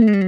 Vamos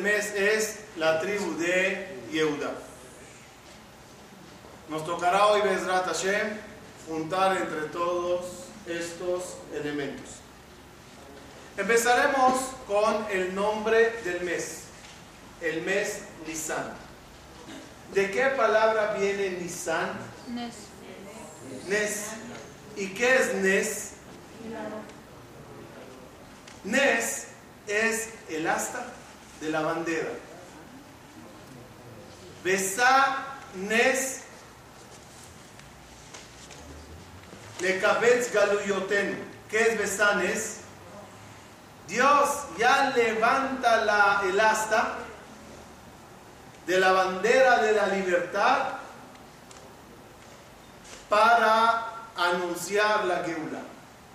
del mes es la tribu de Yehuda. Nos tocará hoy, Bezrat Hashem, juntar entre todos estos elementos. Empezaremos con el nombre del mes, el mes Nisan. ¿De qué palabra viene Nisan? Nes. Nes. ¿Y qué es Nes? Nes es el asta de la bandera. Besá Nes Lekabetz Galuyotenu. ¿Qué es Besá Nes? Dios ya levanta la, el asta de la bandera de la libertad para anunciar la Geula.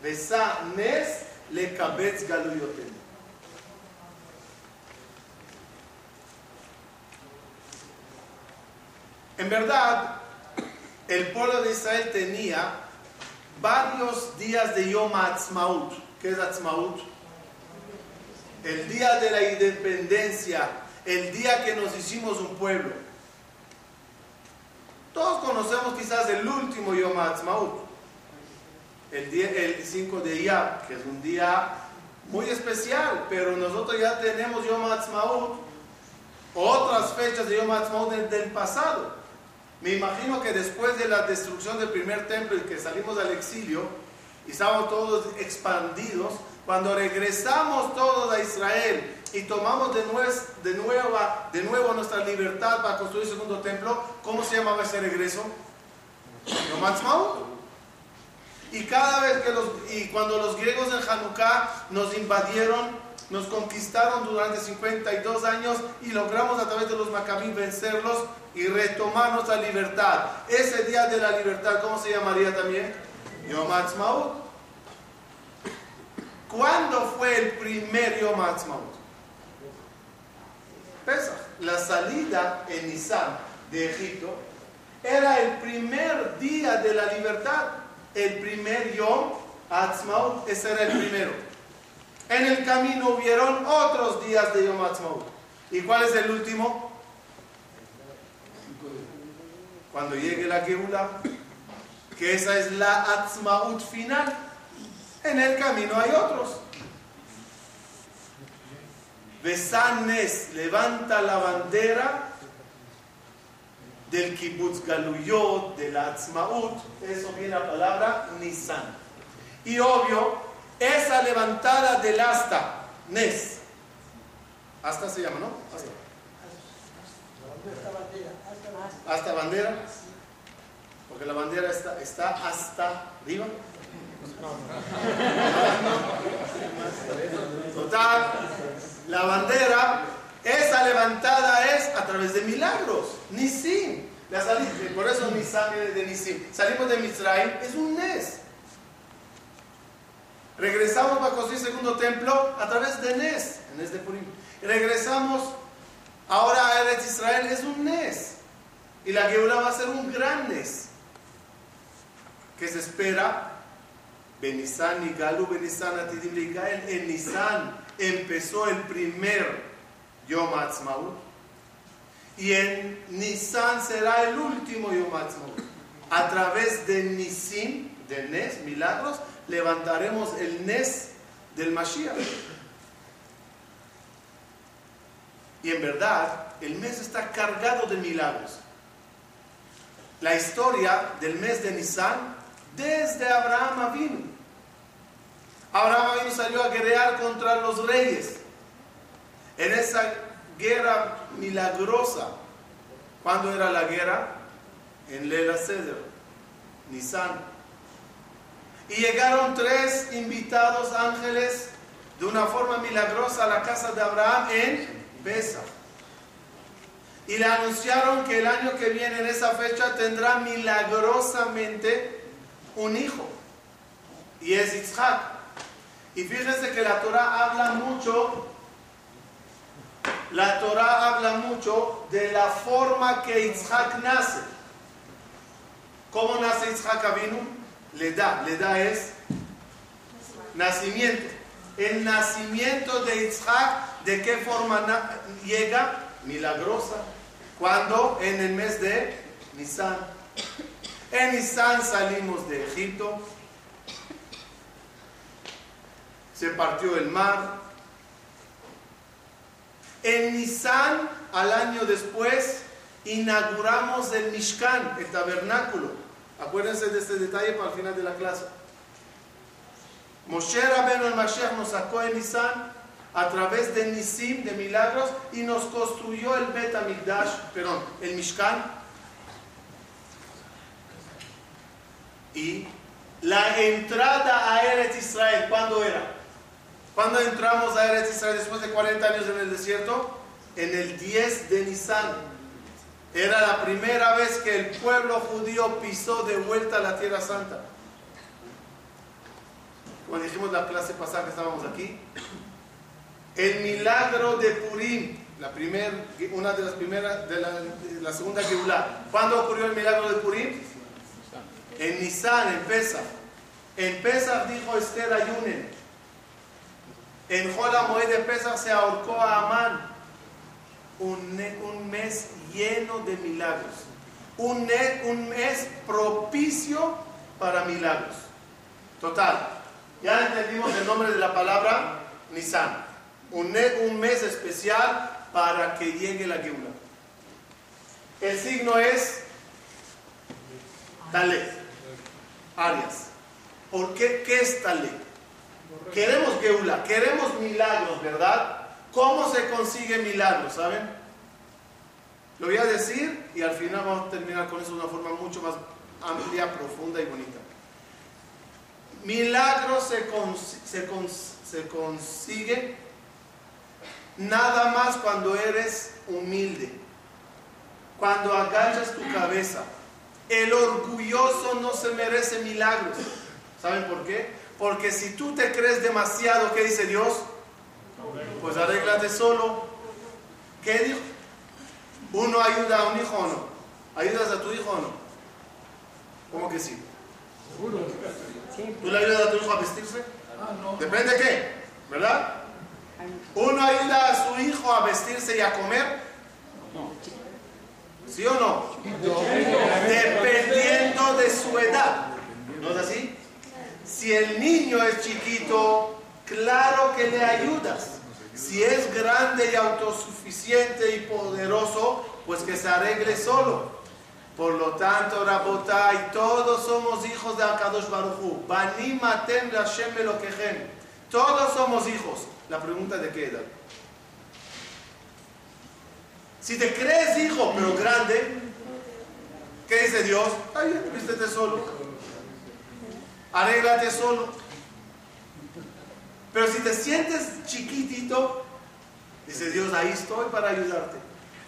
Besá Nes Lekabetz Galuyotenu. En verdad, el pueblo de Israel tenía varios días de Yom Ha'atzmaut. ¿Qué es Ha'atzmaut? El día de la independencia, el día que nos hicimos un pueblo. Todos conocemos quizás el último Yom Ha'atzmaut, el, día- el 5 de Iyar, que es un día muy especial, pero nosotros ya tenemos Yom Ha'atzmaut, otras fechas de Yom Ha'atzmaut del, del pasado. Me imagino que después de la destrucción del primer templo y que salimos al exilio y estábamos todos expandidos, cuando regresamos todos a Israel y tomamos de, de, nueva, de nuevo nuestra libertad para construir el segundo templo, ¿cómo se llamaba ese regreso? Y cada vez que los, y cuando los griegos en Hanukkah nos invadieron, nos conquistaron durante 52 años y logramos a través de los Maccabí vencerlos y retomar nuestra libertad. Ese día de la libertad, ¿cómo se llamaría también? Yom Ha'atzmaut. ¿Cuándo fue el primer Yom Ha'atzmaut? Pesach. La salida en Nisan de Egipto era el primer día de la libertad. El primer Yom Ha'atzmaut, ese era el primero. En el camino hubieron otros días de Yom Ha'atzmaut. ¿Y cuál es el último? Cuando llegue la Geula, que esa es la Ha'atzmaut final. En el camino hay otros. Besanes levanta la bandera del kibbutz galuyot, de la Atzmaut, eso viene la palabra Nisan. Y obvio, esa levantada del asta, Nes. Asta se llama, ¿no? Asta. Hasta bandera. Porque la bandera está, hasta arriba. Total, la bandera, esa levantada es a través de milagros. Nisim. La salida, por eso viene de Nisim. Salimos de Misraim, es un Nes. Regresamos para construir el segundo templo a través de Nes, Nes de Purim. Regresamos ahora a Eretz Israel, es un Nes. Y la Geula va a ser un gran Nes. Que se espera Benisan y Galu, Benisan Atidim. En Nisan empezó el primer Yom. Y en Nisan será el último Yom. A través de Nisim, de Nes, milagros, levantaremos el Nes del Mashiach. Y en verdad, el mes está cargado de milagros. La historia del mes de Nisan, desde Abraham vino. Abraham salió a guerrear contra los reyes. En esa guerra milagrosa, ¿cuándo era la guerra? En Lela Ceder, Nisan. Y llegaron tres invitados ángeles de una forma milagrosa a la casa de Abraham en Besa. Y le anunciaron que el año que viene, en esa fecha, tendrá milagrosamente un hijo. Y es Isaac. Y fíjense que la Torah habla mucho, la Torah habla mucho de la forma que Isaac nace. ¿Cómo nace Isaac Avinu? Le da, le da es nacimiento. El nacimiento de Isaac, ¿de qué forma llega? Milagrosa. ¿Cuándo? En el mes de Nisan. En Nisan salimos de Egipto. Se partió el mar. En Nisan, al año después, inauguramos el Mishkan, el tabernáculo. Acuérdense de este detalle para el final de la clase. Moshe Rabbeinu el Mashiach nos sacó en Nisan a través de Nisim, de milagros, y nos construyó el Bet Amigdash, perdón, el Mishkan. Y la entrada a Eretz Israel, ¿cuándo era? ¿Cuándo entramos a Eretz Israel después de 40 años en el desierto? En el 10 de Nisan. Era la primera vez que el pueblo judío pisó de vuelta la Tierra Santa. Como dijimos la clase pasada que estábamos aquí, el milagro de Purim, la primer, una de las primeras, de la, segunda Geulah. ¿Cuándo ocurrió el milagro de Purim? En Nisan, en Pesach. En Pesach dijo Esther ayunen. En Jola de Pesach se ahorcó a Amán. Un, un, mes lleno de milagros. Un, un mes propicio para milagros. Total. Ya entendimos el nombre de la palabra Nisan un, mes especial para que llegue la Geula. El signo es Talé, Arias. ¿Por qué? ¿Qué es Talé? Queremos Geula, queremos milagros, ¿verdad? ¿Cómo se consigue milagros? ¿Saben? Lo voy a decir y al final vamos a terminar con eso de una forma mucho más amplia, profunda y bonita. Milagros se, se, se consigue Nada más cuando eres humilde, cuando agachas tu cabeza. El orgulloso no se merece milagros. ¿Saben por qué? Porque si tú te crees demasiado, ¿qué dice Dios? Pues arréglate solo. ¿Qué dijo? ¿Uno ayuda a un hijo o no? ¿Ayudas a tu hijo o no? ¿Cómo que sí? ¿Tú le ayudas a tu hijo a vestirse? Ah, Depende de qué, ¿verdad? ¿Uno ayuda a su hijo a vestirse y a comer? ¿Sí o no? Dependiendo de su edad. ¿No es así? Si el niño es chiquito, claro que le ayudas. Si es grande y autosuficiente y poderoso, pues que se arregle solo. Por lo tanto, Rabotai, todos somos hijos de Akadosh Baruchu. Banim atem Hashem Todos somos hijos. La pregunta de qué. Si te crees hijo, pero grande, ¿qué dice Dios? Ay, vístete solo. Arréglate solo. Pero si te sientes chiquitito, dice Dios, ahí estoy para ayudarte.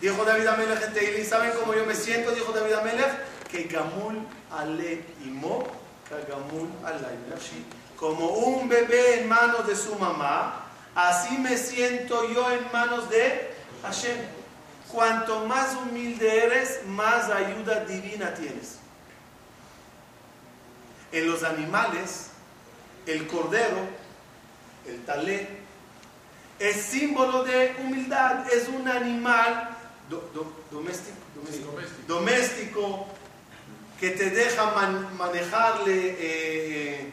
Dijo David Amelech en ¿saben cómo yo me siento? Dijo David Amelech, que Gamul Ale Imo, Como un bebé en manos de su mamá, Así me siento yo en manos de Hashem. Cuanto más humilde eres, más ayuda divina tienes. En los animales, el cordero, el talé, es símbolo de humildad. Es un animal doméstico, doméstico, que te deja manejarle eh,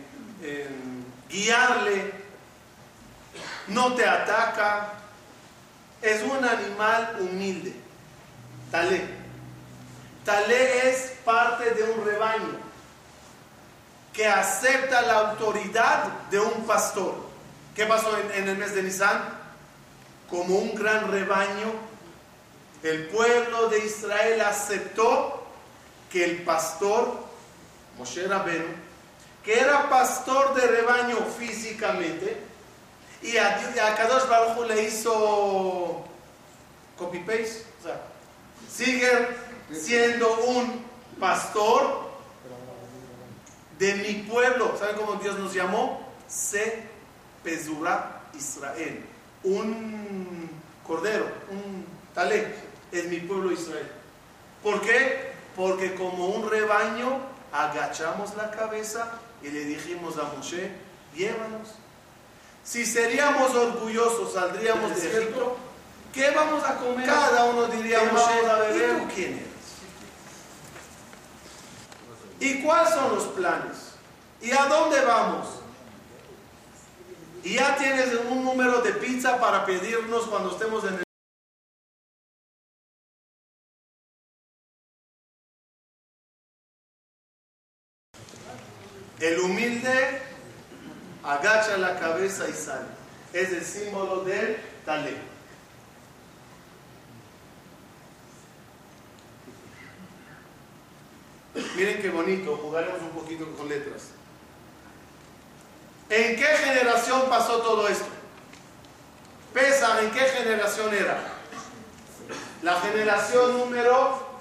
guiarle, no te ataca, es un animal humilde. Talé. Talé es parte de un rebaño que acepta la autoridad de un pastor. ¿Qué pasó en, el mes de Nisan? Como un gran rebaño, el pueblo de Israel aceptó que el pastor, Moshe Rabenu, que era pastor de rebaño físicamente, y a, Kadosh Baruj le hizo copy-paste, sigue siendo un pastor de mi pueblo. ¿Saben cómo Dios nos llamó? Se Pezurá Israel. Un cordero, un talé, es mi pueblo Israel. ¿Por qué? Porque como un rebaño agachamos la cabeza y le dijimos a Moshe, llévanos. Si seríamos orgullosos, saldríamos de Egipto. ¿Qué vamos a comer? Cada uno diría, Moshe, a beber? ¿Y quién eres? ¿Y cuáles son los planes? ¿Y a dónde vamos? Y ya tienes un número de pizza para pedirnos cuando estemos en el El humilde agacha la cabeza y sale. Es el símbolo del talento. Miren qué bonito, jugaremos un poquito con letras. ¿En qué generación pasó todo esto? Pesa, ¿en qué generación era? La generación número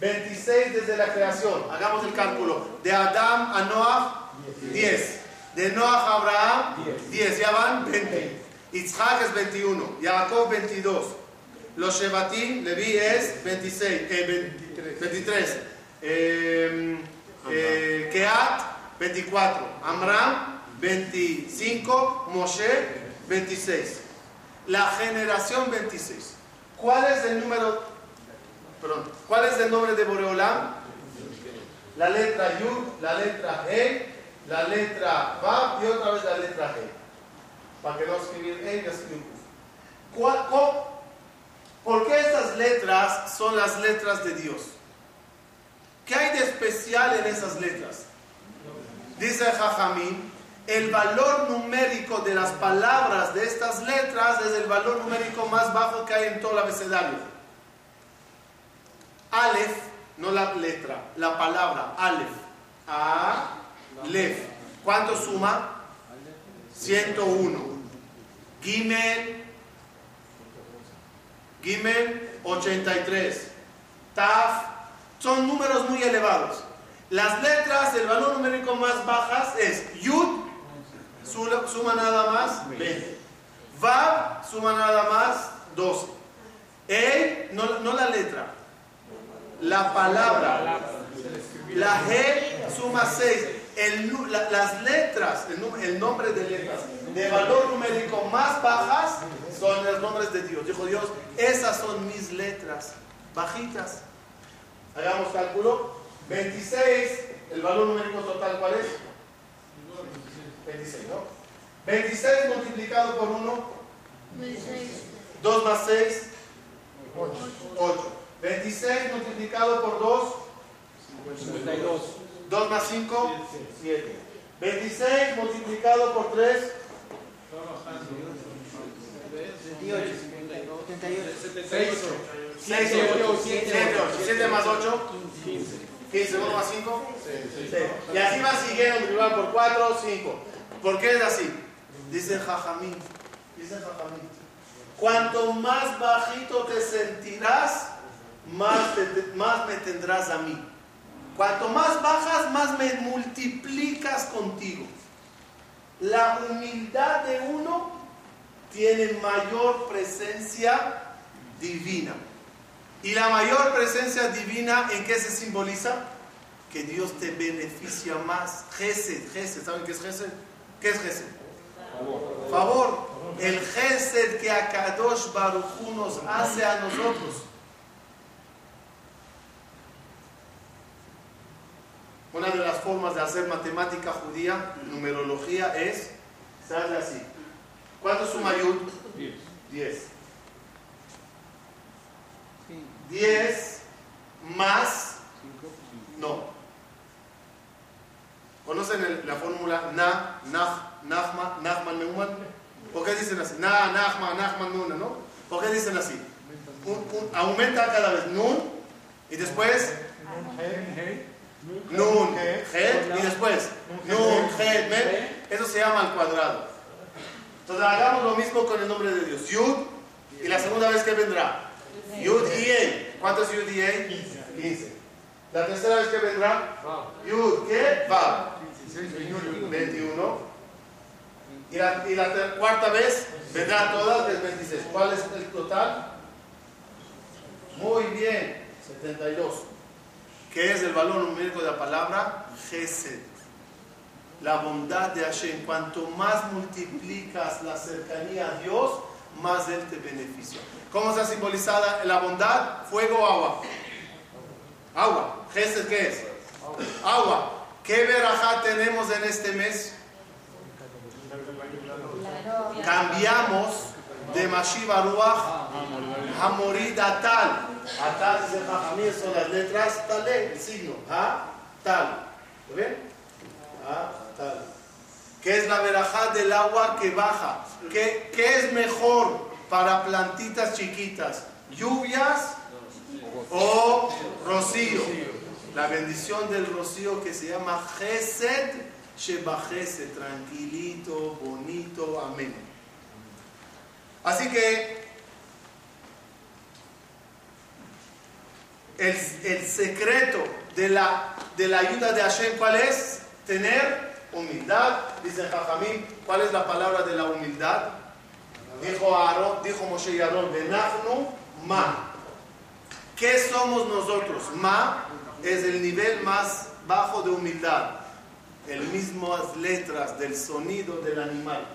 26 desde la creación. Hagamos el cálculo. De Adam a Noah, 10. De Noah a Abraham, 10. Ya van 20. Isaac es 21. Jacob 22. Los Shebatim, Levi es 26. Eh, 23. Eh, eh, Keat, 24. Amram, 25. Moshe, 26. La generación 26. ¿Cuál es el número? Perdón. ¿Cuál es el nombre de Boreolam? La letra Yud, la letra E, la letra Vav y otra vez la letra G. Para que no escribir E y escribir ¿Por qué estas letras son las letras de Dios? ¿Qué hay de especial en esas letras? Dice Jajamín, el valor numérico de las palabras de estas letras es el valor numérico más bajo que hay en todo el abecedario. Aleph, no la letra, la palabra Aleph. A. ¿Cuánto suma? 101. Gimel, Gimel, 83. Taf, son números muy elevados. Las letras, el valor numérico más bajas es Yud, suma nada más 20. Vav, suma nada más 12. E, no, no la letra, la palabra. La G suma 6. las letras, el, el, nombre de letras de valor numérico más bajas son los nombres de Dios. Dijo Dios, esas son mis letras bajitas. Hagamos cálculo. 26, el valor numérico total, ¿cuál es? 26, ¿no? 26 multiplicado por 1. 2 más 6. 8. 26 multiplicado por 2. 52. 2 más 5. 7. 26 multiplicado por 3. 78. 6, 8, 7, más 8, 15. 15, 1 más 5, 6. Y así va siguiendo, multiplicado por 4, 5. ¿Por qué es así? Dice Jajamín. Dice Jajamín. Cuanto más bajito te sentirás, más, más me tendrás a mí. Cuanto más bajas, más me multiplicas contigo. La humildad de uno tiene mayor presencia divina. Y la mayor presencia divina, ¿en qué se simboliza? Que Dios te beneficia más. Gesed, Gesed, ¿saben qué es Gesed? ¿Qué es Gesed? Favor. Favor. El Gesed que Akadosh Baruj nos hace a nosotros. Una de las formas formas de hacer matemática judía, numerología, es, sale así. ¿Cuánto suma Yud? 10. 10. 10 más, no. ¿Conocen la fórmula Na, Nach, Nachman, Nachman, Neumann? ¿Por qué dicen así? Na, Nachman, Nachman, Nuna, ¿no? ¿Por qué dicen así? aumenta cada vez Nun y después Nun, Het y después Nun, Het, Men. Eso se llama al cuadrado. Entonces hagamos lo mismo con el nombre de Dios. Yud y la segunda vez que vendrá. Yud y E. ¿Cuánto es Yud y E? 15. La tercera vez que vendrá. Yud, ¿qué? Va. 21. Y la, y la cuarta vez vendrá todas, es 26. ¿Cuál es el total? Muy bien, 72. ¿Qué es el valor numérico de la palabra? Gesed. La bondad de Hashem. Cuanto más multiplicas la cercanía a Dios, más Él te beneficia. ¿Cómo está simbolizada la bondad? Fuego o agua. Agua. Gesed, ¿qué es? Agua. ¿Qué verajá tenemos en este mes? Cambiamos de Mashiva Ruach a morir a tal. A tal las letras tale, el signo. A tal. ¿Lo ven? A tal. ¿Qué es la verajá del agua que baja? ¿Qué, ¿Qué es mejor para plantitas chiquitas? ¿Lluvias o rocío? La bendición del rocío que se llama Gesed Shebajese, tranquilito, bonito, amén. Así que el, el secreto de la, de la ayuda de Hashem, ¿cuál es? Tener humildad. Dice Jajamín, ¿cuál es la palabra de la humildad? Dijo, Aarón, dijo Moshe y Aarón, Benafnu Ma. ¿Qué somos nosotros? Ma es el nivel más bajo de humildad. El mismas letras del sonido del animal.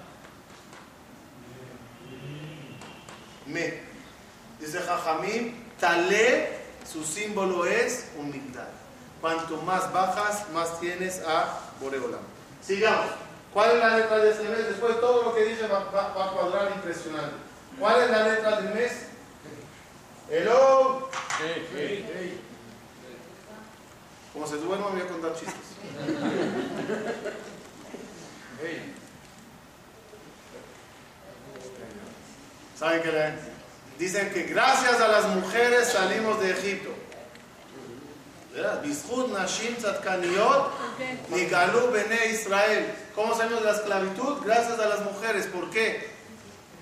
Me. Dice Jajamín, Tale, su símbolo es humildad. Cuanto más bajas, más tienes a Boreola. Sigamos. ¿Cuál es la letra de este mes? Después todo lo que dije va, a cuadrar impresionante. ¿Cuál es la letra del mes? Hello. Como se duerma voy a contar chistes. ¿Saben qué? Dicen que gracias a las mujeres salimos de Egipto. Bishut Nashim Tzadkaniot Nigalú Bene Israel. ¿Cómo salimos de la esclavitud? Gracias a las mujeres. ¿Por qué?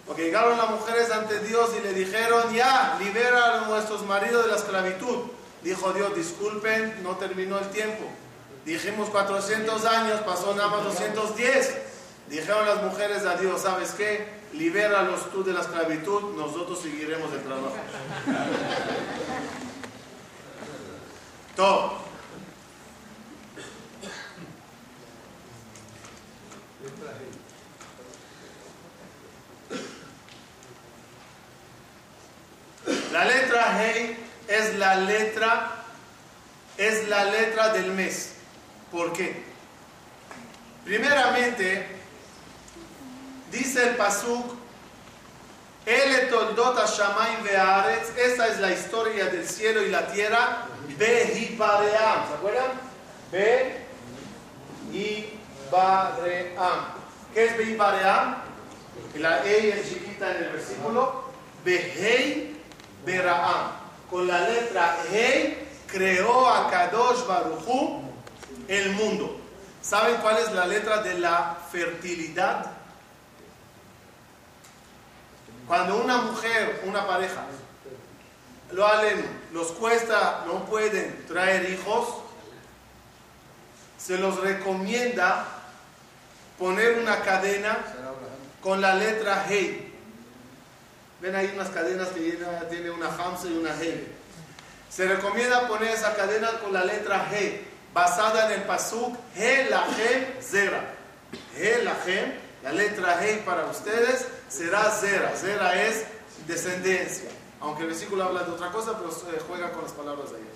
Porque llegaron las mujeres ante Dios y le dijeron, ya, libera a nuestros maridos de la esclavitud. Dijo Dios, disculpen, no terminó el tiempo. Dijimos 400 años, pasó nada más 210. Dijeron las mujeres a Dios, ¿sabes qué? Libéralos tú de la esclavitud, nosotros seguiremos el trabajo. La letra Hey es la letra es la letra del mes. ¿Por qué? Primeramente, dice el Pasuk, El toldot Shamayim ve'aretz, esa es la historia del cielo y la tierra, Behibaream, ¿se acuerdan? Behibaream. ¿Qué es Behibaream? La E es chiquita en el versículo, Behei Beraam. Con la letra Hei creó a Kadosh Baruchu el mundo. ¿Saben cuál es la letra de la fertilidad? Cuando una mujer, una pareja, lo halen, los cuesta, no pueden traer hijos, se los recomienda poner una cadena con la letra Hey. Ven ahí unas cadenas que tiene una Hamza y una Hey. Se recomienda poner esa cadena con la letra G, basada en el pasuk He Lahem Zera. He Lahem, la letra G para ustedes será Zera. Zera es descendencia. Aunque el versículo habla de otra cosa, pero juega con las palabras de ahí.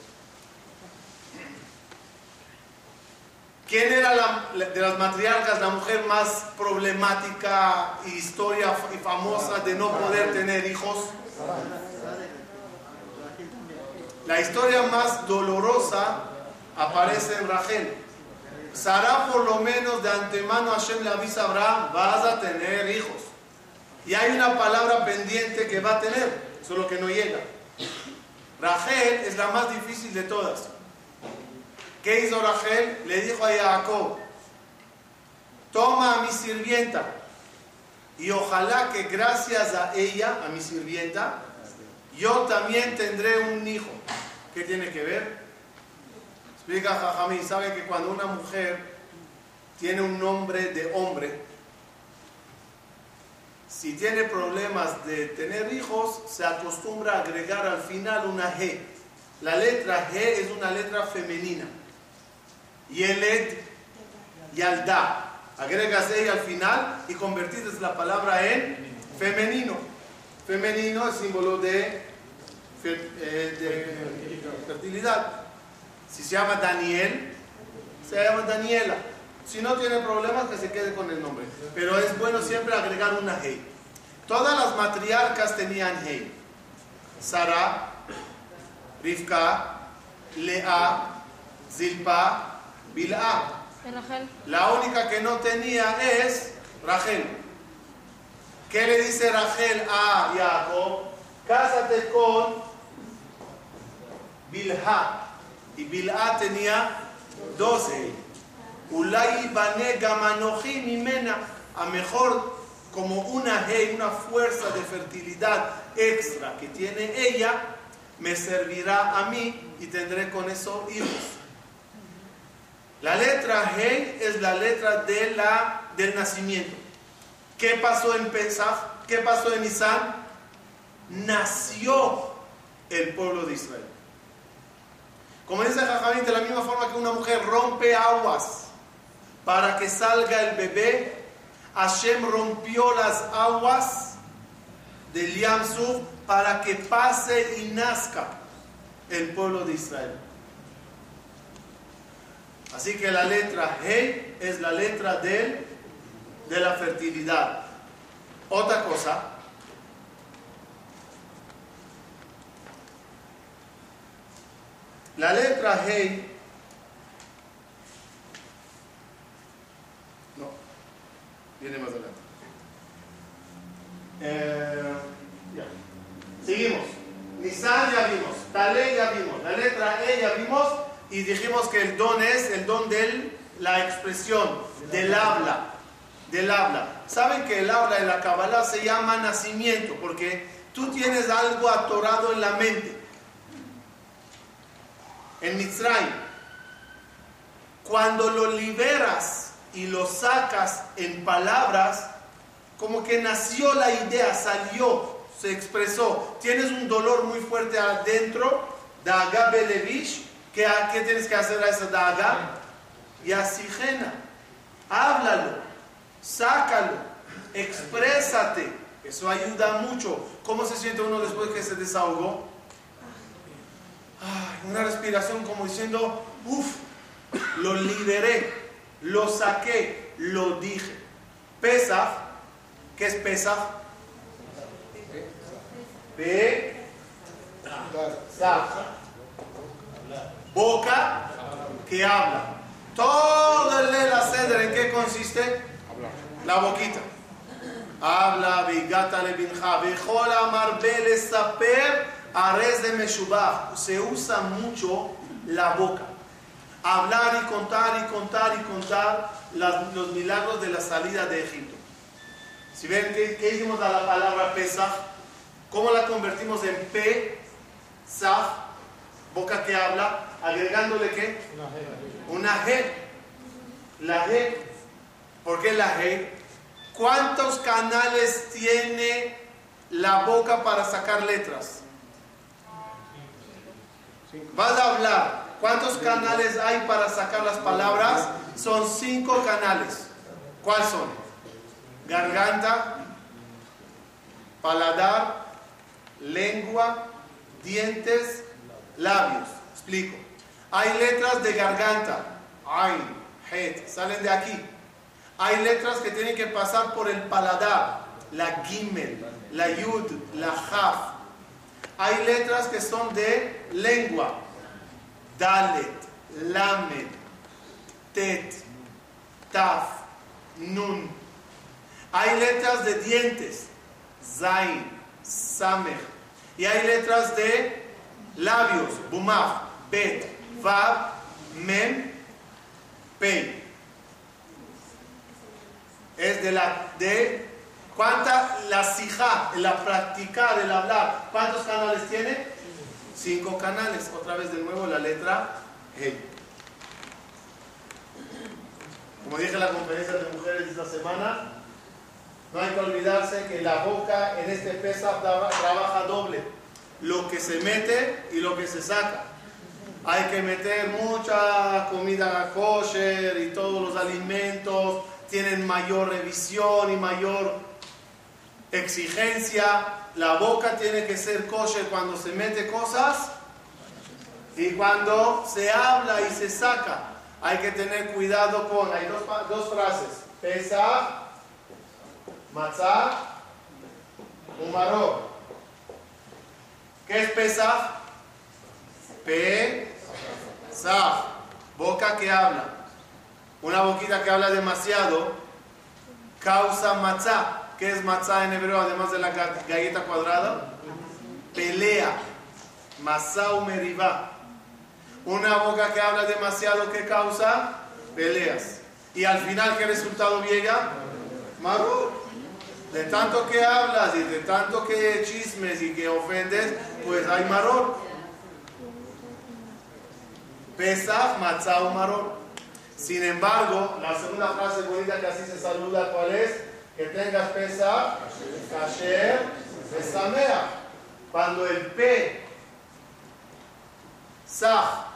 ¿Quién era de las matriarcas la mujer más problemática y historia y famosa de no poder tener hijos? La historia más dolorosa aparece en Rachel. Sara por lo menos de antemano Hashem le avisa a vas a tener hijos. Y hay una palabra pendiente que va a tener, solo que no llega. Rachel es la más difícil de todas. ¿Qué hizo Rachel? Le dijo a Jacob, toma a mi sirvienta y ojalá que gracias a ella, a mi sirvienta, yo también tendré un hijo. ¿Qué tiene que ver? Explica Jajamí, sabe que cuando una mujer tiene un nombre de hombre, si tiene problemas de tener hijos, se acostumbra a agregar al final una G. La letra G es una letra femenina. Yeled Yalda. Agregas ella al final y convertidas la palabra en femenino. Femenino es símbolo eh, de fertilidad. Si se llama Daniel, se llama Daniela. Si no tiene problemas, que se quede con el nombre. Pero es bueno siempre agregar una Hei. Todas las matriarcas tenían Hei. Sara, Rivka, Lea, Zilpa, Bil'a. La única que no tenía es Rachel. ¿Qué le dice Rachel a Jacob? Cásate con Bilha. Y Bilha tenía 12. Ulay mimena. A mejor como una hey, una fuerza de fertilidad extra que tiene ella, me servirá a mí y tendré con eso hijos. La letra Hey es la letra de la, del nacimiento. ¿Qué pasó en Pesach? ¿Qué pasó en Nisan? Nació el pueblo de Israel. Como dice Jajamín, de la misma forma que una mujer rompe aguas para que salga el bebé, Hashem rompió las aguas del Yamsuf para que pase y nazca el pueblo de Israel. Así que la letra He es la letra de, de la fertilidad. Otra cosa, la letra He Viene más adelante. Eh, Seguimos. Nisan ya vimos. Tale ya vimos. La letra E ya vimos. Y dijimos que el don es el don de la expresión, del habla. Del habla. Saben que el habla en la Kabbalah se llama nacimiento porque tú tienes algo atorado en la mente. En Mitzrayim. Cuando lo liberas y lo sacas en palabras, como que nació la idea, salió, se expresó. Tienes un dolor muy fuerte adentro, daga belevish, ¿qué, ¿qué tienes que hacer a esa daga? Y asigena, háblalo, sácalo, exprésate. Eso ayuda mucho. ¿Cómo se siente uno después que se desahogó? una respiración como diciendo, uff, lo liberé lo saqué, lo dije. Pesach, ¿qué es Pesach? P, boca que habla. Todo el de la cedra, ¿en qué consiste? La boquita. Habla, vigata le binja, bejola marbele saper, ares de meshubah. Se usa mucho la boca hablar y contar y contar y contar los milagros de la salida de Egipto. Si ven, ¿qué, hicimos a la palabra Pesach? ¿Cómo la convertimos en P, Saf, boca que habla, agregándole qué? Una G. La G. ¿Por qué la G? ¿Cuántos canales tiene la boca para sacar letras? Vas a hablar, ¿Cuántos canales hay para sacar las palabras? Son cinco canales. ¿Cuáles son? Garganta, paladar, lengua, dientes, labios. Explico. Hay letras de garganta. Ain, Het, salen de aquí. Hay letras que tienen que pasar por el paladar, la Gimel, la Yud, la Jaf. Hay letras que son de lengua, Dalet, Lamed, Tet, Taf, Nun. Hay letras de dientes, Zain, Samech. Y hay letras de labios, Bumaf, Bet, Vav, Mem, Pei. Es de la de cuánta la sija, la practicar, el hablar. ¿Cuántos canales tiene? Cinco canales. Otra vez de nuevo la letra He. Como dije en la conferencia de mujeres esta semana, no hay que olvidarse que la boca en este pesa trabaja doble. Lo que se mete y lo que se saca. Hay que meter mucha comida kosher y todos los alimentos tienen mayor revisión y mayor exigencia. La boca tiene que ser kosher cuando se mete cosas y cuando se habla y se saca. Hay que tener cuidado con, hay dos, dos frases, pesa, matzah, umaró. ¿Qué es pesa? Pe, Saf, boca que habla. Una boquita que habla demasiado causa matzah. ¿Qué es matzah en hebreo además de la galleta cuadrada? Pelea. Masau meribá. Una boca que habla demasiado que causa peleas. Y al final, ¿qué resultado llega? Marú. De tanto que hablas y de tanto que chismes y que ofendes, pues hay maror. Pesach, matzah maror. Sin embargo, la segunda frase bonita que así se saluda, ¿cuál es? Que tengas Pesach, kasher, besamea. Cuando el P, sah,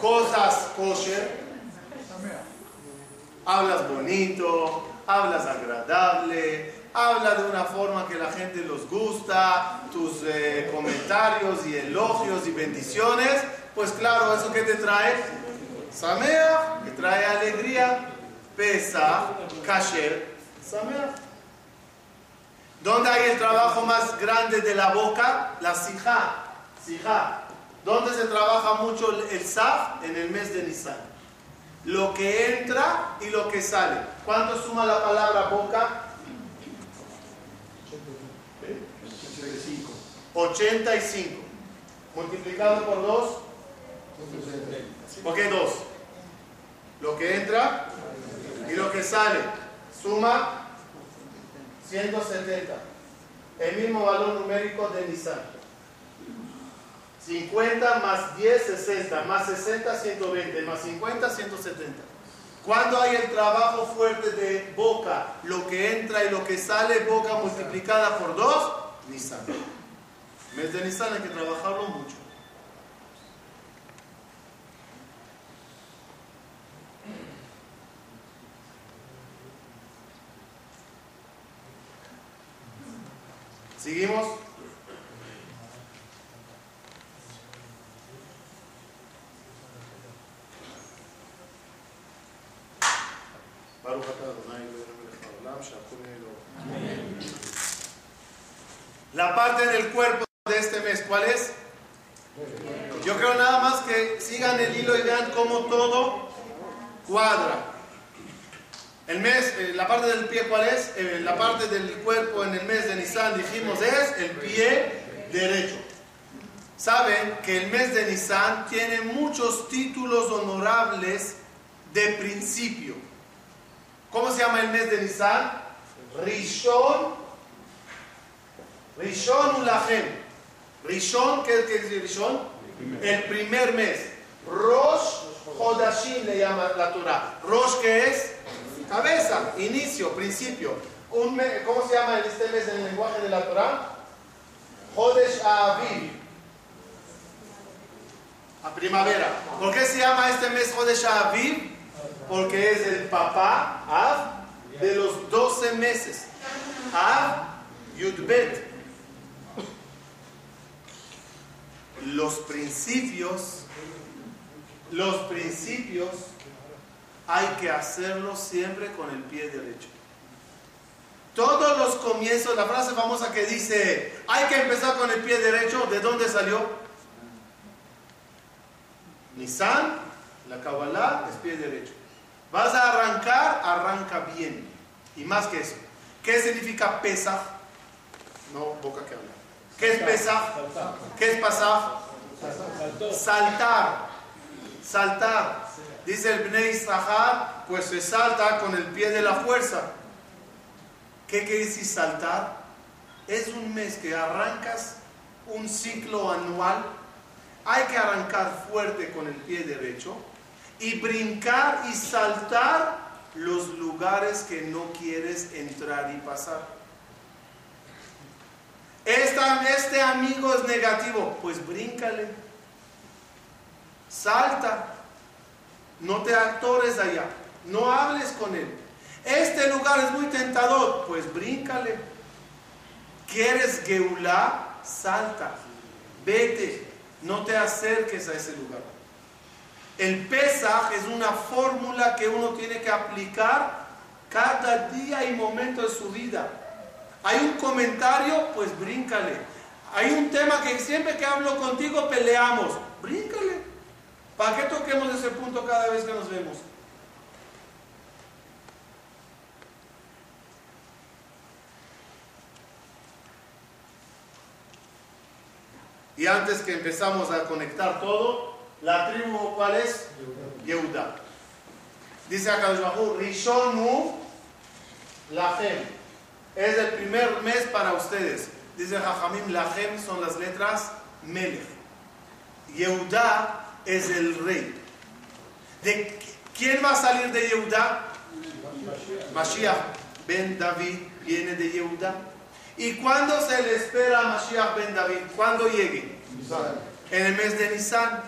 cosas kosher, hablas bonito, hablas agradable, habla de una forma que la gente los gusta, tus eh, comentarios y elogios y bendiciones, pues claro, eso que te trae, samea, te trae alegría, pesa, kasher. ¿Dónde hay el trabajo más grande de la boca? La sija, sija. ¿Dónde se trabaja mucho el saf? En el mes de Nisan. Lo que entra y lo que sale. ¿Cuánto suma la palabra boca? 85. 85. Multiplicado por 2. ¿Por qué 2? Lo que entra y lo que sale. Suma 170. El mismo valor numérico de Nissan. 50 más 10, 60. Más 60, 120. Más 50, 170. Cuando hay el trabajo fuerte de boca, lo que entra y lo que sale, boca multiplicada por 2, Nissan. Mes de Nissan hay que trabajarlo mucho. Seguimos. La parte del cuerpo de este mes, ¿cuál es? Yo creo nada más que sigan el hilo y vean cómo todo cuadra. El mes, eh, la parte del pie, ¿cuál es? Eh, la parte del cuerpo en el mes de Nisan, dijimos, es el pie derecho. Saben que el mes de Nisan tiene muchos títulos honorables de principio. ¿Cómo se llama el mes de Nisan? Rishon. Rishon Ulahem. Rishon, ¿qué es Rishon? El primer mes. Rosh Hodashim le llama la Torah. Rosh, ¿qué es? Cabeza, inicio, principio. ¿Cómo se llama este mes en el lenguaje de la Torah? Hodesh Aviv. A primavera. ¿Por qué se llama este mes Hodesh Aviv? Porque es el papá Av de los 12 meses. Av Yudbet. Los principios, los principios hay que hacerlo siempre con el pie derecho. Todos los comienzos, la frase famosa que dice, hay que empezar con el pie derecho, ¿de dónde salió? Nisan, la Kabbalah es pie derecho. Vas a arrancar, arranca bien. Y más que eso. ¿Qué significa pesa? No, boca que habla. ¿Qué es pesa? ¿Qué es pasar? Saltar. Saltar. Dice el Bnei Israel, pues se salta con el pie de la fuerza. ¿Qué quiere decir saltar? Es un mes que arrancas un ciclo anual. Hay que arrancar fuerte con el pie derecho y brincar y saltar los lugares que no quieres entrar y pasar. este amigo es negativo, pues bríncale, salta, no te actores allá, no hables con él. Este lugar es muy tentador, pues bríncale. ¿Quieres geulá? Salta, vete, no te acerques a ese lugar. El Pesaj es una fórmula que uno tiene que aplicar cada día y momento de su vida. Hay un comentario, pues bríncale. Hay un tema que siempre que hablo contigo peleamos, bríncale. ¿Para qué toquemos ese punto cada vez que nos vemos? Y antes que empezamos a conectar todo, la tribu, ¿cuál es? Yehuda. Dice acá Rishonu Lachem. Es el primer mes para ustedes. Dice Jajamim, Lachem son las letras Melech. Yehuda es el rey. ¿De quién va a salir de Yehuda? Mashiach ben David viene de Yehuda. ¿Y cuándo se le espera a Mashiach ben David? ¿Cuándo llegue? En el mes de Nisan.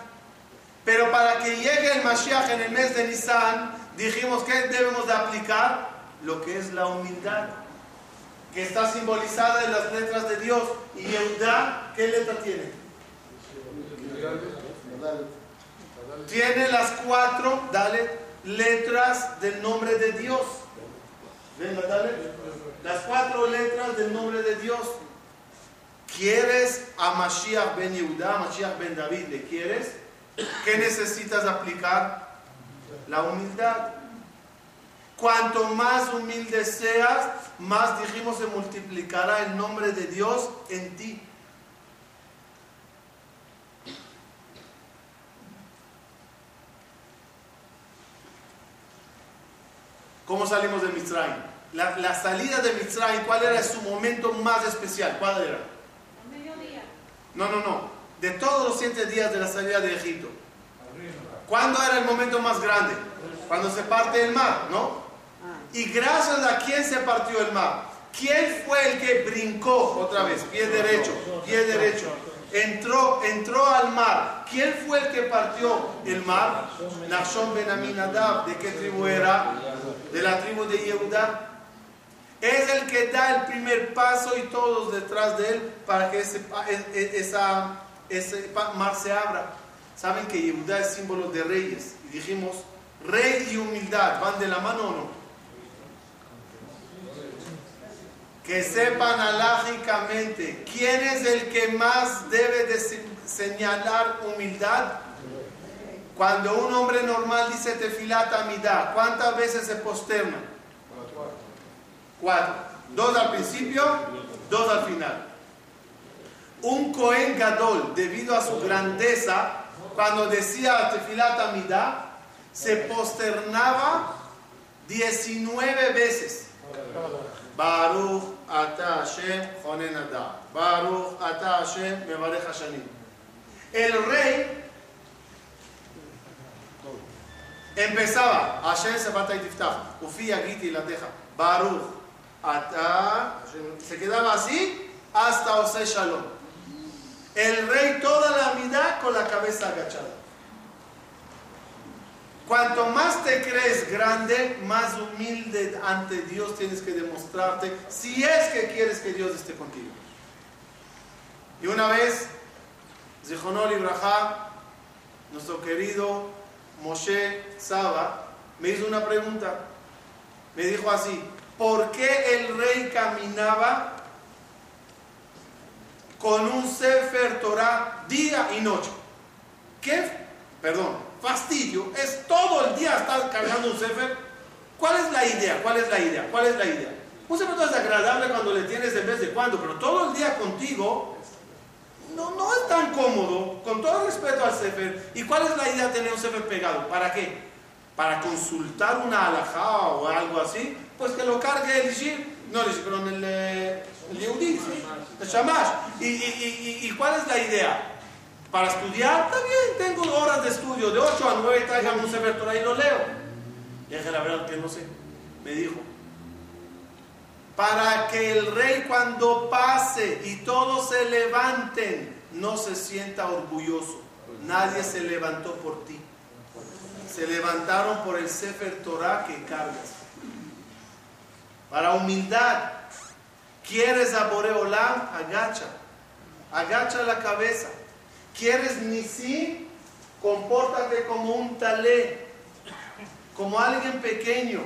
Pero para que llegue el Mashiach en el mes de Nisan, dijimos que debemos de aplicar lo que es la humildad, que está simbolizada en las letras de Dios. ¿Y Yehuda qué letra tiene? Tiene las cuatro, dale, letras del nombre de Dios. Venga, dale. Las cuatro letras del nombre de Dios. ¿Quieres a Mashiach ben Yehuda, Mashiach ben David? ¿Le quieres? ¿Qué necesitas aplicar? La humildad. Cuanto más humilde seas, más dijimos se multiplicará el nombre de Dios en ti. ¿Cómo salimos de Mitzrayim? La, salida de Mitzrayim, ¿cuál era su momento más especial? ¿Cuál era? mediodía. No, no, no. De todos los siete días de la salida de Egipto. ¿Cuándo era el momento más grande? Cuando se parte el mar, ¿no? Y gracias a quién se partió el mar. ¿Quién fue el que brincó otra vez? Pie derecho, pie derecho entró, entró al mar. ¿Quién fue el que partió el mar? Nashon ben Aminadab. ¿De qué tribu era? De la tribu de Yehuda. Es el que da el primer paso y todos detrás de él para que ese, e, e, esa, mar se abra. Saben que Yehuda es símbolo de reyes. Y dijimos, rey y humildad, ¿van de la mano o no? que sepan alágicamente quién es el que más debe de señalar humildad. Cuando un hombre normal dice tefilata amidad, ¿cuántas veces se posterna? Cuatro. Dos al principio, dos al final. Un Cohen Gadol, debido a su grandeza, cuando decía tefilata amidad, se posternaba 19 veces. Baruch Ata Hashem Jonenada. Baruch Ata Hashem Mevarech Hashanim. El rey empezaba Hashem Sebata y Tiftach. Ufi Agiti la deja. Baruch Ata Se quedaba así hasta Ose Shalom. El rey toda la vida con la cabeza agachada. Cuanto más te crees grande, más humilde ante Dios tienes que demostrarte si es que quieres que Dios esté contigo. Y una vez, Zichonol Ibrahá, nuestro querido Moshe Saba, me hizo una pregunta. Me dijo así, ¿por qué el rey caminaba con un Sefer Torah día y noche? ¿Qué? Perdón, fastidio. Es todo el día estar cargando un Sefer. ¿Cuál es la idea? ¿Cuál es la idea? ¿Cuál es la idea? Un Sefer es agradable cuando le tienes de vez de cuando, pero todo el día contigo no, no es tan cómodo, con todo respeto al Sefer. ¿Y cuál es la idea de tener un Sefer pegado? ¿Para qué? Para consultar una alajá o algo así, pues que lo cargue el Ishir, no el Ishir, pero el, eh, el Yehudi, el Shamash. ¿Y, cuál es la idea? Para estudiar, también tengo horas de estudio, de 8 a 9 traigan un Sefer por ahí lo leo. Y la verdad que no sé, me dijo, para que el rey cuando pase y todos se levanten, no se sienta orgulloso. Nadie se levantó por ti. Se levantaron por el Sefer Torah que cargas. Para humildad, quieres a agacha. Agacha la cabeza. Quieres Nisi, compórtate como un talé, como alguien pequeño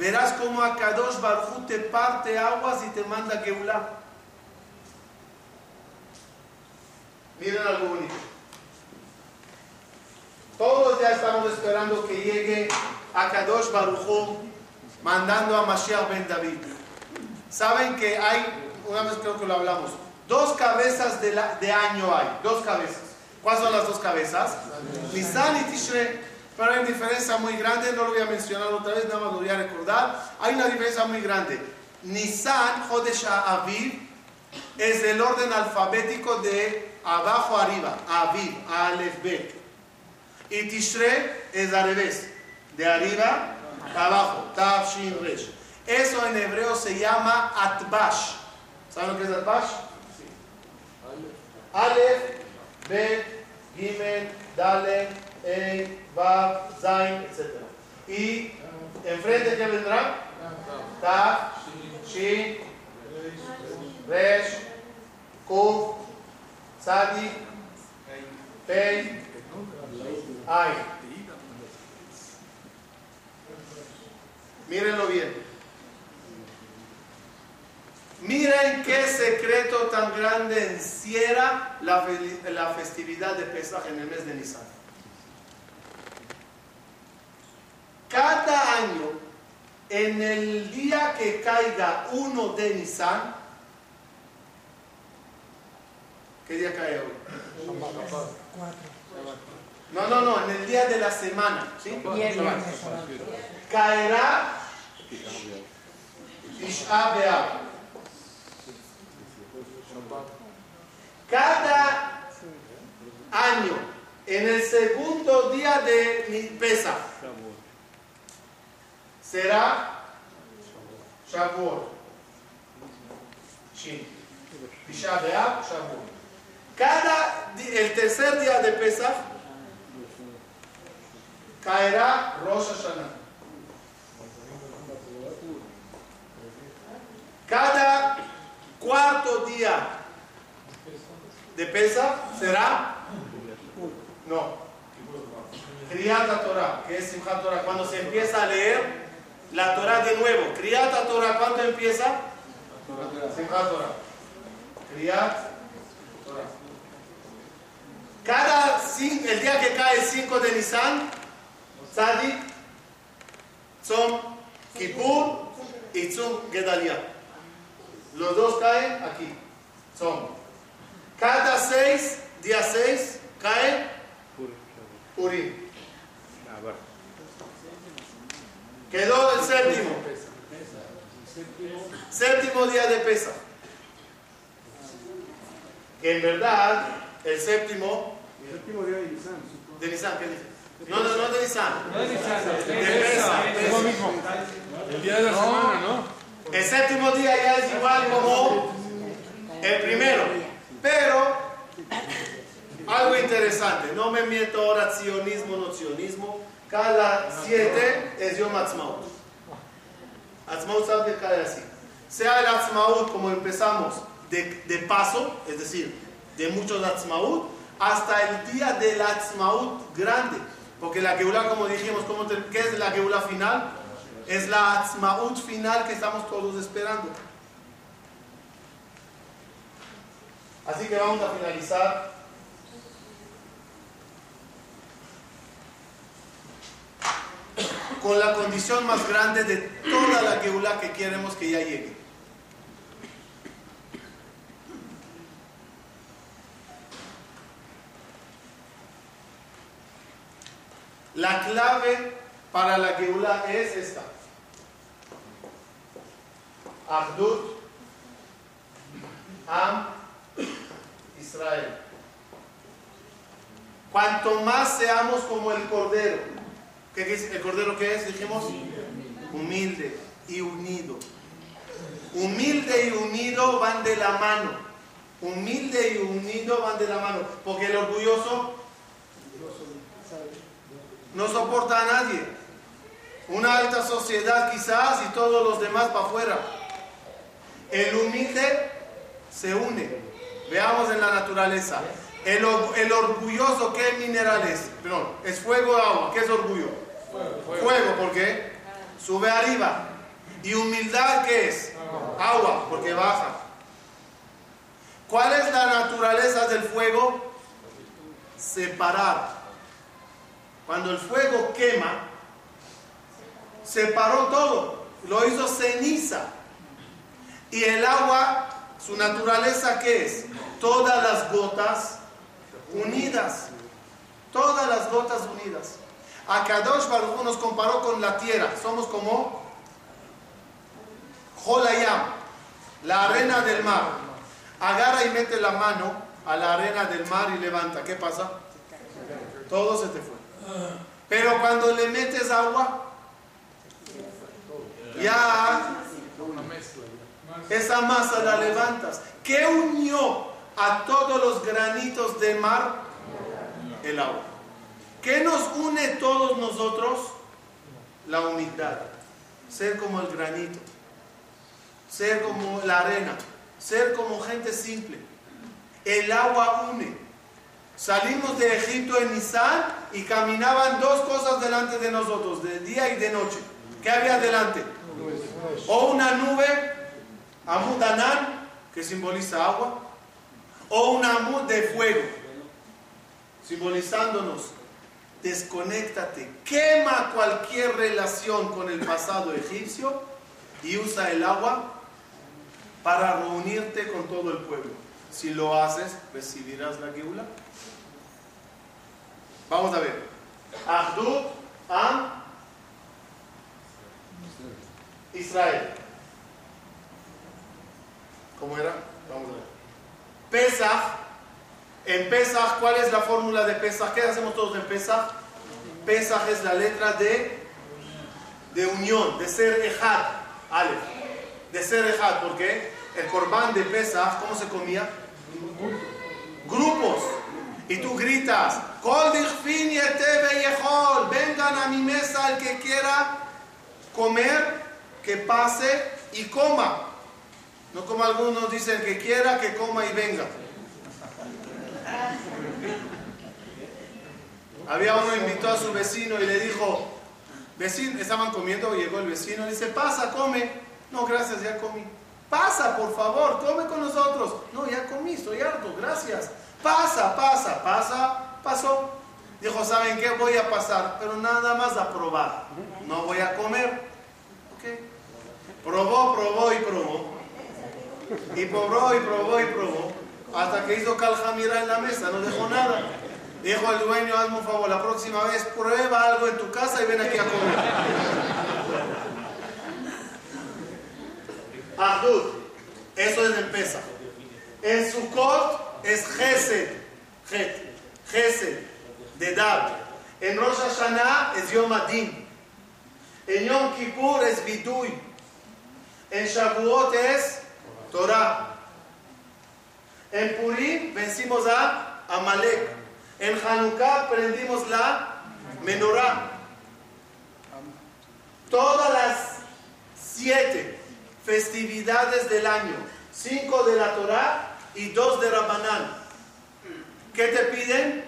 Verás como Akadosh Baruj te parte aguas y te manda Geulah. Miren algo bonito. Todos ya estamos esperando que llegue Akadosh Baruj mandando a Mashiach ben David. Saben que hay, una vez creo que lo hablamos, dos cabezas de, de año hay, dos cabezas. ¿Cuáles son las dos cabezas? Nisan y Tishrei. Pero hay una diferencia muy grande, no lo voy a mencionar otra vez, nada más lo voy a recordar. Hay una diferencia muy grande. Nisan, Hodesh Aviv, es el orden alfabético de abajo arriba, Aviv, Aleph, Bet. Y Tishre es al revés, de arriba a abajo, Tav, Shin, Resh. Eso en hebreo se llama Atbash. ¿Saben lo que es Atbash? Sí. Aleph, Bet, Gimel, Dalet, e, va, Zain, etc. Y enfrente, ¿qué vendrá? Ta, Shin, Resh, Kuf, Sadi, Pei, Ay. Mírenlo bien. Miren qué secreto tan grande encierra la, la festividad de Pesach en el mes de Nisan. Cada año, en el día que caiga uno de Nisan, ¿qué día cae hoy? No, no, no, en el día de la semana. ¿sí? Caerá Cada año, en el segundo día de Pesa, será Shavuot. Shin. Tisha B'Av, Shavuot. Cada, el tercer día de Pesach, caerá Rosh Hashanah. Cada cuarto día de Pesach será no. Kriyat Torah, que es Simchat Torah, cuando se empieza a leer la Torah de nuevo. Criata Torah, ¿cuándo empieza? Simchat Torah. Criat Torah. Cada el día que cae el 5 de Nisan, Sadi, son Kippur y Tzum Gedalia. Los dos caen aquí. Son. Cada seis, día 6, cae Purim. Quedó el séptimo. Séptimo día de pesa. Que en verdad, el séptimo. El séptimo día de Nisan. De Nisan, ¿qué dice? No, no, no de Nisan. No de Nisan, de pesa. Es lo mismo. El día de la semana, ¿no? El séptimo día ya es igual como el primero. Pero, algo interesante. No me miento ahora sionismo, no sionismo cada siete es Yom Atzmaut. Atzmaut sabe que cae así. Sea el Atzmaut como empezamos de, de, paso, es decir, de muchos Atzmaut, hasta el día del Atzmaut grande. Porque la Geula, como dijimos, ¿cómo ¿qué es la Geula final? Es la Atzmaut final que estamos todos esperando. Así que vamos a finalizar. Con la condición más grande de toda la Geula que queremos que ya llegue. La clave para la Geula es esta. Abdut Am Israel. Cuanto más seamos como el Cordero. ¿Qué es el Cordero qué es? Dijimos humilde y unido. Humilde y unido van de la mano. Humilde y unido van de la mano. Porque el orgulloso no soporta a nadie. Una alta sociedad quizás y todos los demás para afuera. El humilde se une. Veamos en la naturaleza. El, el orgulloso, ¿qué mineral es? Perdón, es fuego o agua. ¿Qué es orgullo? Fuego. fuego. ¿por qué? Sube arriba. ¿Y humildad qué es? Agua, porque baja. ¿Cuál es la naturaleza del fuego? Separar. Cuando el fuego quema, separó todo, lo hizo ceniza. Y el agua, su naturaleza, ¿qué es? Todas las gotas unidas. Todas las gotas unidas. Akadosh Baruch nos comparó con la tierra. Somos como Jolayam, la arena del mar. Agarra y mete la mano a la arena del mar y levanta. ¿Qué pasa? Todo se te fue. Pero cuando le metes agua, ya esa masa la levantas. ¿Qué unió a todos los granitos de mar? El agua. ¿Qué nos une todos nosotros? La humildad. Ser como el granito. Ser como la arena. Ser como gente simple. El agua une. Salimos de Egipto en Nisan y caminaban dos cosas delante de nosotros, de día y de noche. ¿Qué había delante? O una nube, Amudanán, que simboliza agua, o una amud de fuego, simbolizándonos, desconéctate, quema cualquier relación con el pasado egipcio y usa el agua para reunirte con todo el pueblo. Si lo haces, recibirás la geula. Vamos a ver. Ahdut Am Israel. ¿Cómo era? Vamos a ver. Pesach. En Pesach, ¿cuál es la fórmula de Pesach? ¿Qué hacemos todos en Pesach? Pesach es la letra de, de unión, de ser Ejad. Ale. De ser Ejad. ¿Por qué? El corbán de Pesach, ¿cómo se comía? Grupos. Y tú gritas, vengan a mi mesa el que quiera comer, que pase y coma. No como algunos dicen que quiera, que coma y venga. Había uno invitó a su vecino y le dijo, vecino, estaban comiendo, llegó el vecino, le dice, pasa, come. No, gracias, ya comí. Pasa, por favor, come con nosotros. No, ya comí, estoy harto, gracias. Pasa, pasa, pasa, pasó. Dijo, ¿saben qué? Voy a pasar, pero nada más a probar. No voy a comer. Probó, probó y probó. Y probó y probó y probó. Hasta que hizo caljamira en la mesa, no dejó nada. Dijo al dueño, hazme un favor, la próxima vez prueba algo en tu casa y ven aquí a comer. Ahdud, eso es empieza. En Sukkot es Gesed, Gesed, de dar. En Rosh Hashanah es Yom Adin. En Yom Kippur es Bidui. En Shavuot es Torah. En Purim vencimos a Amalek. En Hanukkah prendimos la menorá. Todas las siete festividades del año, cinco de la Torah y dos de Rabanán. ¿Qué te piden?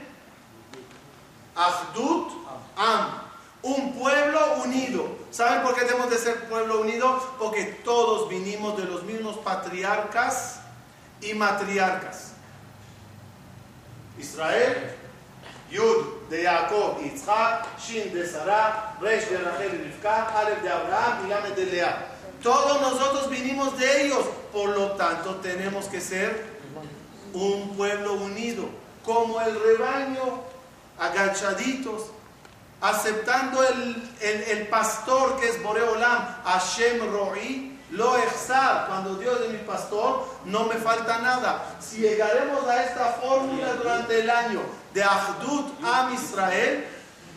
Ahdut Am. Un pueblo unido. ¿Saben por qué tenemos de ser pueblo unido? Porque todos vinimos de los mismos patriarcas y matriarcas. Israel, Yud de Jacob y Shin de Sarah, Resh de Rachel y Aleph de Abraham y de Lea. Todos nosotros vinimos de ellos, por lo tanto tenemos que ser un pueblo unido, como el rebaño, agachaditos, aceptando el, el, pastor que es Boreolam, Hashem Ro'i, lo exar, cuando Dios es mi pastor, no me falta nada. Si llegaremos a esta fórmula durante el año de Ahdut Am Israel,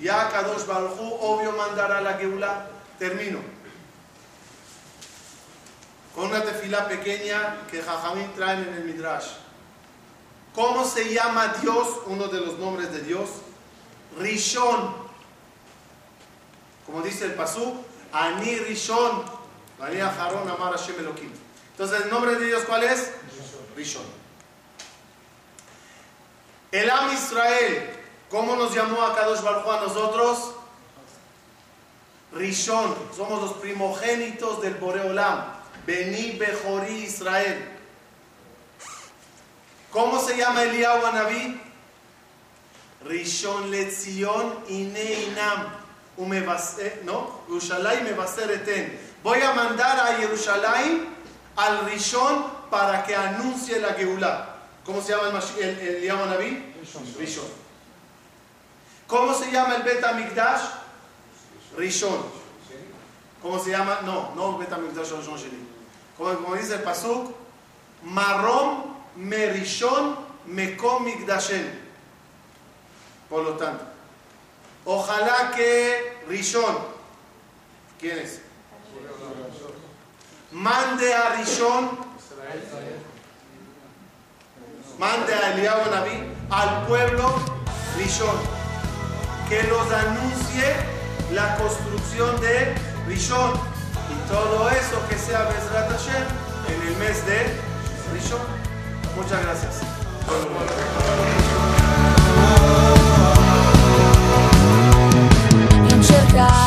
ya Kadosh Baruch obvio mandará la Geula. Termino. Con una tefila pequeña que Jajamín traen en el Midrash. ¿Cómo se llama Dios? Uno de los nombres de Dios. Rishon. Como dice el Pasú, Ani Rishon. Ani Aharon Amar Hashem Elohim. Entonces, ¿el nombre de Dios cuál es? Rishon. El Am Israel. ¿Cómo nos llamó a Kadosh Baruj a nosotros? Rishon. Somos los primogénitos del Boreolam. Beni Bejorí Israel. ¿Cómo se llama Eliyahu Naví? Rishon Letzion Ineinam. No, Yerushalayim eten. Voy a mandar a Jerusalén al Rishon para que anuncie la Geulah. ¿Cómo se llama el, Eliyahu Naví? Rishon. ¿Cómo se llama el Bet Mikdash? Rishon. ¿Cómo se llama? No, no Bet Mikdash Rishon Sheni. Como, como dice el Pasuk, Marom Merishon Mekom Mikdashen. Por lo tanto, ojalá que Rishon, ¿quién es? Mande a Rishon, mande a Eliyahu Naví al pueblo Rishon, que los anuncie la construcción de Rishon y todo eso que sea Bezrat Hashem en el mes de Rishon. Muchas gracias. die.